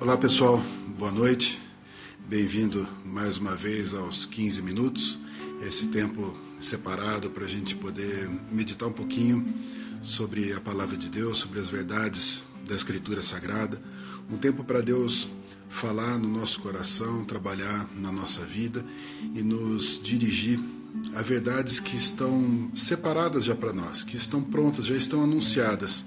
Olá pessoal, boa noite. Bem-vindo mais uma vez aos 15 minutos, esse tempo separado para a gente poder meditar um pouquinho sobre a palavra de Deus, sobre as verdades da Escritura Sagrada. Um tempo para Deus falar no nosso coração, trabalhar na nossa vida e nos dirigir a verdades que estão separadas já para nós, que estão prontas, já estão anunciadas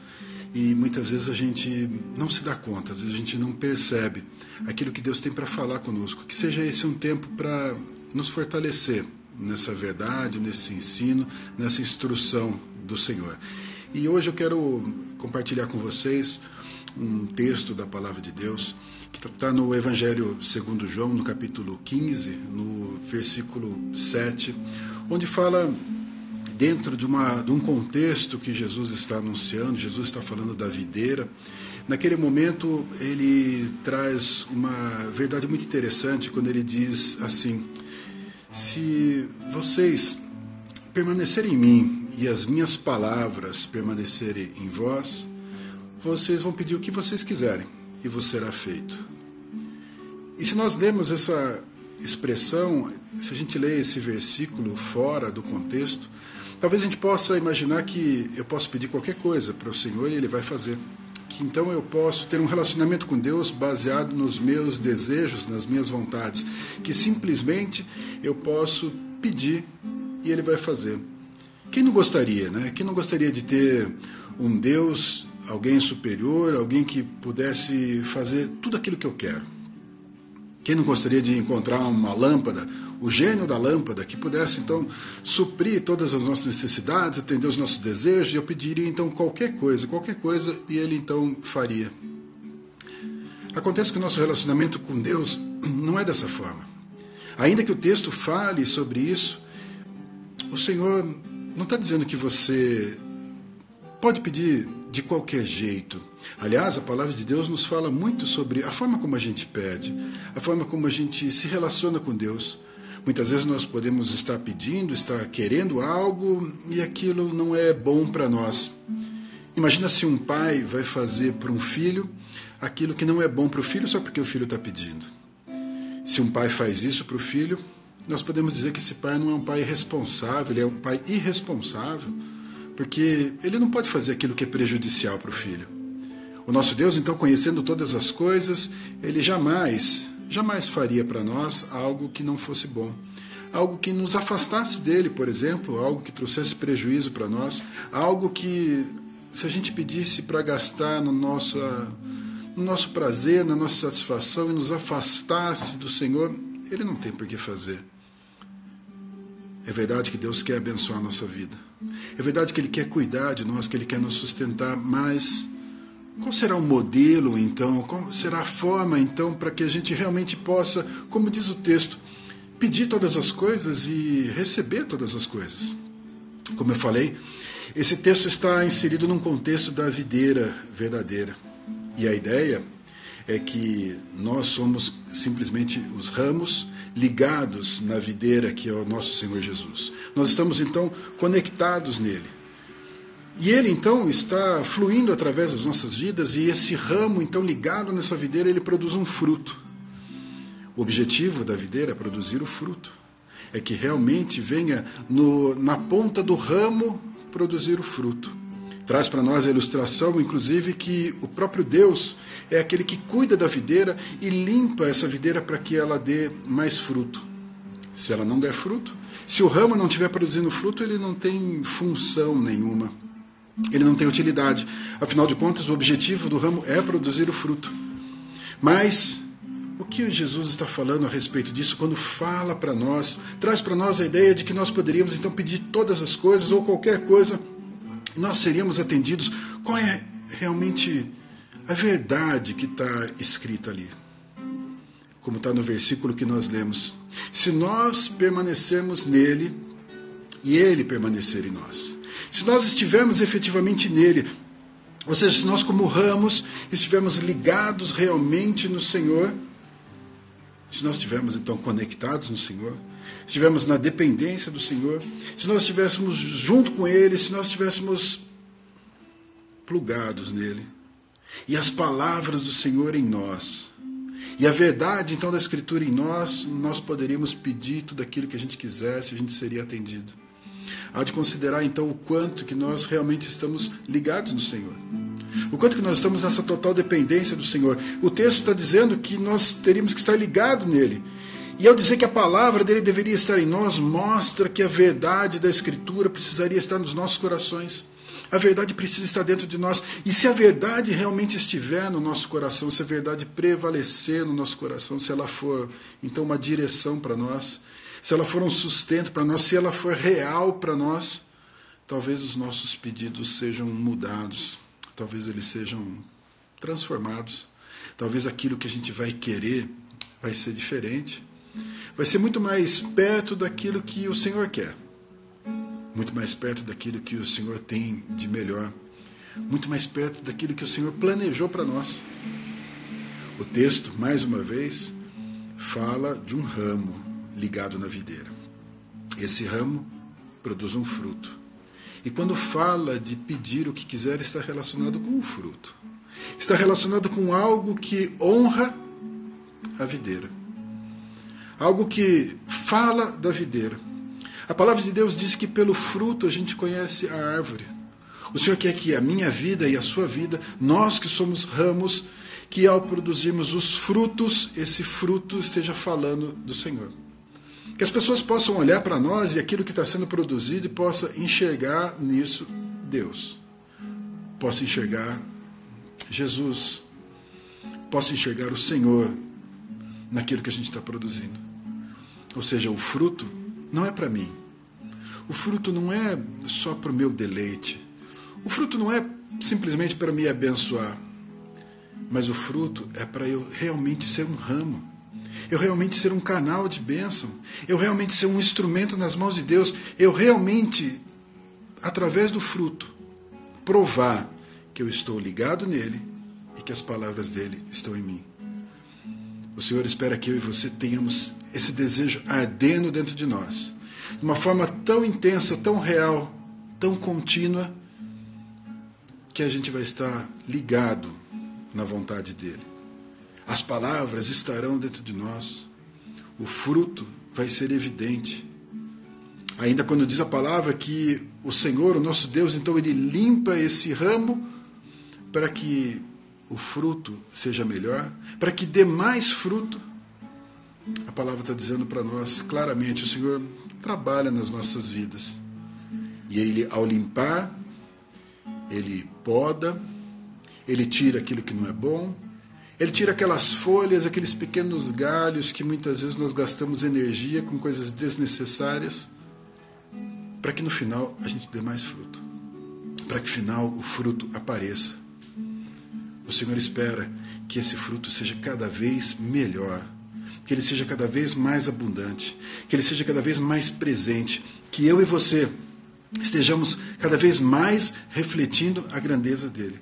e muitas vezes a gente não se dá conta, às vezes a gente não percebe aquilo que Deus tem para falar conosco. Que seja esse um tempo para nos fortalecer nessa verdade, nesse ensino, nessa instrução do Senhor. E hoje eu quero compartilhar com vocês um texto da palavra de Deus que está no Evangelho segundo João, no capítulo 15, no versículo 7, onde fala dentro de, uma, de um contexto que Jesus está anunciando, Jesus está falando da videira. Naquele momento, ele traz uma verdade muito interessante quando ele diz assim: Se vocês permanecerem em mim e as minhas palavras permanecerem em vós, vocês vão pedir o que vocês quiserem e vos será feito. E se nós lemos essa expressão, se a gente lê esse versículo fora do contexto, Talvez a gente possa imaginar que eu posso pedir qualquer coisa para o Senhor e Ele vai fazer. Que então eu posso ter um relacionamento com Deus baseado nos meus desejos, nas minhas vontades. Que simplesmente eu posso pedir e Ele vai fazer. Quem não gostaria, né? Quem não gostaria de ter um Deus, alguém superior, alguém que pudesse fazer tudo aquilo que eu quero? Quem não gostaria de encontrar uma lâmpada, o gênio da lâmpada, que pudesse então suprir todas as nossas necessidades, atender os nossos desejos, e eu pediria então qualquer coisa, qualquer coisa, e ele então faria. Acontece que o nosso relacionamento com Deus não é dessa forma. Ainda que o texto fale sobre isso, o Senhor não está dizendo que você pode pedir de qualquer jeito. Aliás, a palavra de Deus nos fala muito sobre a forma como a gente pede, a forma como a gente se relaciona com Deus. Muitas vezes nós podemos estar pedindo, estar querendo algo e aquilo não é bom para nós. Imagina se um pai vai fazer para um filho aquilo que não é bom para o filho só porque o filho está pedindo. Se um pai faz isso para o filho, nós podemos dizer que esse pai não é um pai responsável, ele é um pai irresponsável porque ele não pode fazer aquilo que é prejudicial para o filho. O nosso Deus, então, conhecendo todas as coisas, ele jamais, jamais faria para nós algo que não fosse bom. Algo que nos afastasse dele, por exemplo, algo que trouxesse prejuízo para nós, algo que, se a gente pedisse para gastar no, nossa, no nosso prazer, na nossa satisfação e nos afastasse do Senhor, ele não tem por que fazer. É verdade que Deus quer abençoar a nossa vida. É verdade que Ele quer cuidar de nós, que Ele quer nos sustentar, mas qual será o modelo então? Qual será a forma então para que a gente realmente possa, como diz o texto, pedir todas as coisas e receber todas as coisas? Como eu falei, esse texto está inserido num contexto da videira verdadeira. E a ideia é que nós somos simplesmente os ramos ligados na videira que é o nosso Senhor Jesus. Nós estamos então conectados nele. E ele então está fluindo através das nossas vidas e esse ramo então ligado nessa videira, ele produz um fruto. O objetivo da videira é produzir o fruto. É que realmente venha no, na ponta do ramo produzir o fruto. Traz para nós a ilustração, inclusive, que o próprio Deus é aquele que cuida da videira e limpa essa videira para que ela dê mais fruto. Se ela não der fruto, se o ramo não estiver produzindo fruto, ele não tem função nenhuma. Ele não tem utilidade. Afinal de contas, o objetivo do ramo é produzir o fruto. Mas o que Jesus está falando a respeito disso quando fala para nós, traz para nós a ideia de que nós poderíamos então pedir todas as coisas ou qualquer coisa nós seríamos atendidos. Qual é realmente a verdade que está escrita ali? Como está no versículo que nós lemos. Se nós permanecermos nele e ele permanecer em nós. Se nós estivermos efetivamente nele, ou seja, se nós, como ramos, estivermos ligados realmente no Senhor, se nós estivermos então conectados no Senhor, estivermos na dependência do Senhor, se nós estivéssemos junto com Ele, se nós estivéssemos plugados nele, e as palavras do Senhor em nós, E a verdade, então, da Escritura em nós, nós poderíamos pedir tudo aquilo que a gente quisesse, a gente seria atendido. Há de considerar, então, o quanto que nós realmente estamos ligados no Senhor. O quanto que nós estamos nessa total dependência do Senhor. O texto está dizendo que nós teríamos que estar ligados nele. E ao dizer que a palavra dele deveria estar em nós, mostra que a verdade da Escritura precisaria estar nos nossos corações. A verdade precisa estar dentro de nós. E se a verdade realmente estiver no nosso coração, se a verdade prevalecer no nosso coração, se ela for então uma direção para nós, se ela for um sustento para nós, se ela for real para nós, talvez os nossos pedidos sejam mudados, talvez eles sejam transformados, talvez aquilo que a gente vai querer vai ser diferente, vai ser muito mais perto daquilo que o Senhor quer. Muito mais perto daquilo que o Senhor tem de melhor, muito mais perto daquilo que o Senhor planejou para nós. O texto, mais uma vez, fala de um ramo ligado na videira. Esse ramo produz um fruto. E quando fala de pedir o que quiser, está relacionado com o fruto. Está relacionado com algo que honra a videira. Algo que fala da videira. A palavra de Deus diz que pelo fruto a gente conhece a árvore. O Senhor quer que a minha vida e a sua vida, nós que somos ramos, que ao produzirmos os frutos, esse fruto esteja falando do Senhor. Que as pessoas possam olhar para nós e aquilo que está sendo produzido e possa enxergar nisso Deus. Possa enxergar Jesus. Possa enxergar o Senhor naquilo que a gente está produzindo. Ou seja, o fruto não é para mim. O fruto não é só para o meu deleite. O fruto não é simplesmente para me abençoar. Mas o fruto é para eu realmente ser um ramo. Eu realmente ser um canal de bênção. Eu realmente ser um instrumento nas mãos de Deus. Eu realmente, através do fruto, provar que eu estou ligado nele e que as palavras dele estão em mim. O Senhor espera que eu e você tenhamos esse desejo ardendo dentro de nós, de uma forma tão intensa, tão real, tão contínua, que a gente vai estar ligado na vontade dele. As palavras estarão dentro de nós, o fruto vai ser evidente. Ainda quando diz a palavra que o Senhor, o nosso Deus, então ele limpa esse ramo para que o fruto seja melhor, para que dê mais fruto. A palavra está dizendo para nós claramente: o Senhor trabalha nas nossas vidas. E Ele, ao limpar, Ele poda, Ele tira aquilo que não é bom, Ele tira aquelas folhas, aqueles pequenos galhos que muitas vezes nós gastamos energia com coisas desnecessárias, para que no final a gente dê mais fruto, para que no final o fruto apareça. O Senhor espera que esse fruto seja cada vez melhor que ele seja cada vez mais abundante, que ele seja cada vez mais presente, que eu e você estejamos cada vez mais refletindo a grandeza dele,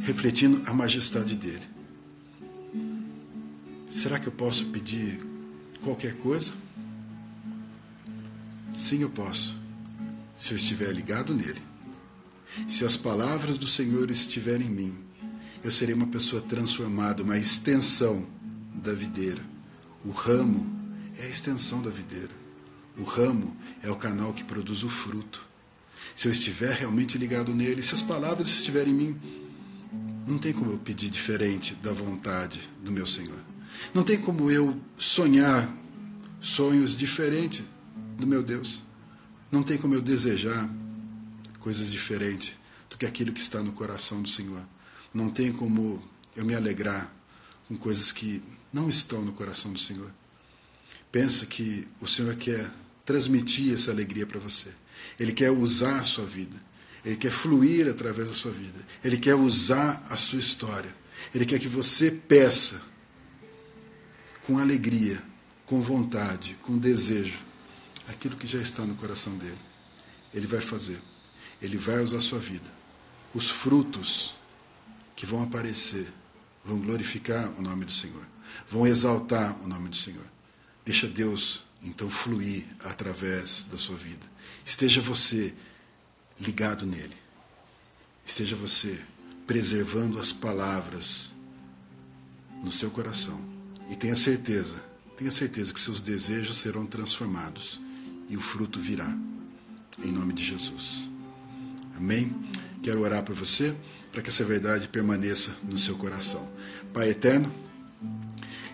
refletindo a majestade dele. Será que eu posso pedir qualquer coisa? Sim, eu posso, se eu estiver ligado nele. Se as palavras do Senhor estiverem em mim, eu serei uma pessoa transformada, uma extensão da videira o ramo é a extensão da videira. O ramo é o canal que produz o fruto. Se eu estiver realmente ligado nele, se as palavras estiverem em mim, não tem como eu pedir diferente da vontade do meu Senhor. Não tem como eu sonhar sonhos diferentes do meu Deus. Não tem como eu desejar coisas diferentes do que aquilo que está no coração do Senhor. Não tem como eu me alegrar com coisas que não estão no coração do Senhor. Pensa que o Senhor quer transmitir essa alegria para você. Ele quer usar a sua vida. Ele quer fluir através da sua vida. Ele quer usar a sua história. Ele quer que você peça com alegria, com vontade, com desejo, aquilo que já está no coração dele. Ele vai fazer. Ele vai usar a sua vida. Os frutos que vão aparecer vão glorificar o nome do Senhor vão exaltar o nome do Senhor. Deixa Deus então fluir através da sua vida. Esteja você ligado nele. Esteja você preservando as palavras no seu coração, e tenha certeza, tenha certeza que seus desejos serão transformados e o fruto virá. Em nome de Jesus. Amém? Quero orar por você para que essa verdade permaneça no seu coração. Pai eterno,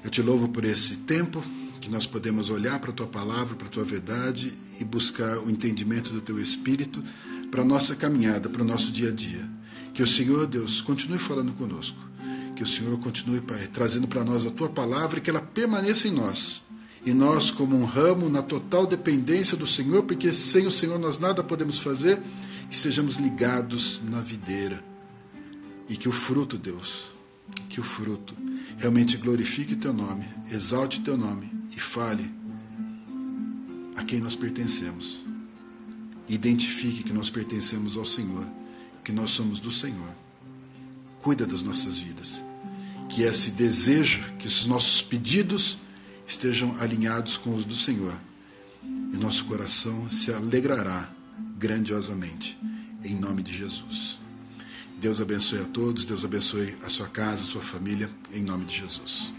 eu te louvo por esse tempo que nós podemos olhar para a tua palavra, para a tua verdade e buscar o entendimento do teu espírito para a nossa caminhada, para o nosso dia a dia. Que o Senhor, Deus, continue falando conosco. Que o Senhor continue, Pai, trazendo para nós a tua palavra e que ela permaneça em nós. E nós, como um ramo, na total dependência do Senhor, porque sem o Senhor nós nada podemos fazer, que sejamos ligados na videira. E que o fruto, Deus, que o fruto realmente glorifique o teu nome, exalte o teu nome e fale a quem nós pertencemos. Identifique que nós pertencemos ao Senhor, que nós somos do Senhor. Cuida das nossas vidas. Que esse desejo, que os nossos pedidos estejam alinhados com os do Senhor. E nosso coração se alegrará grandiosamente. Em nome de Jesus. Deus abençoe a todos, Deus abençoe a sua casa, a sua família, em nome de Jesus.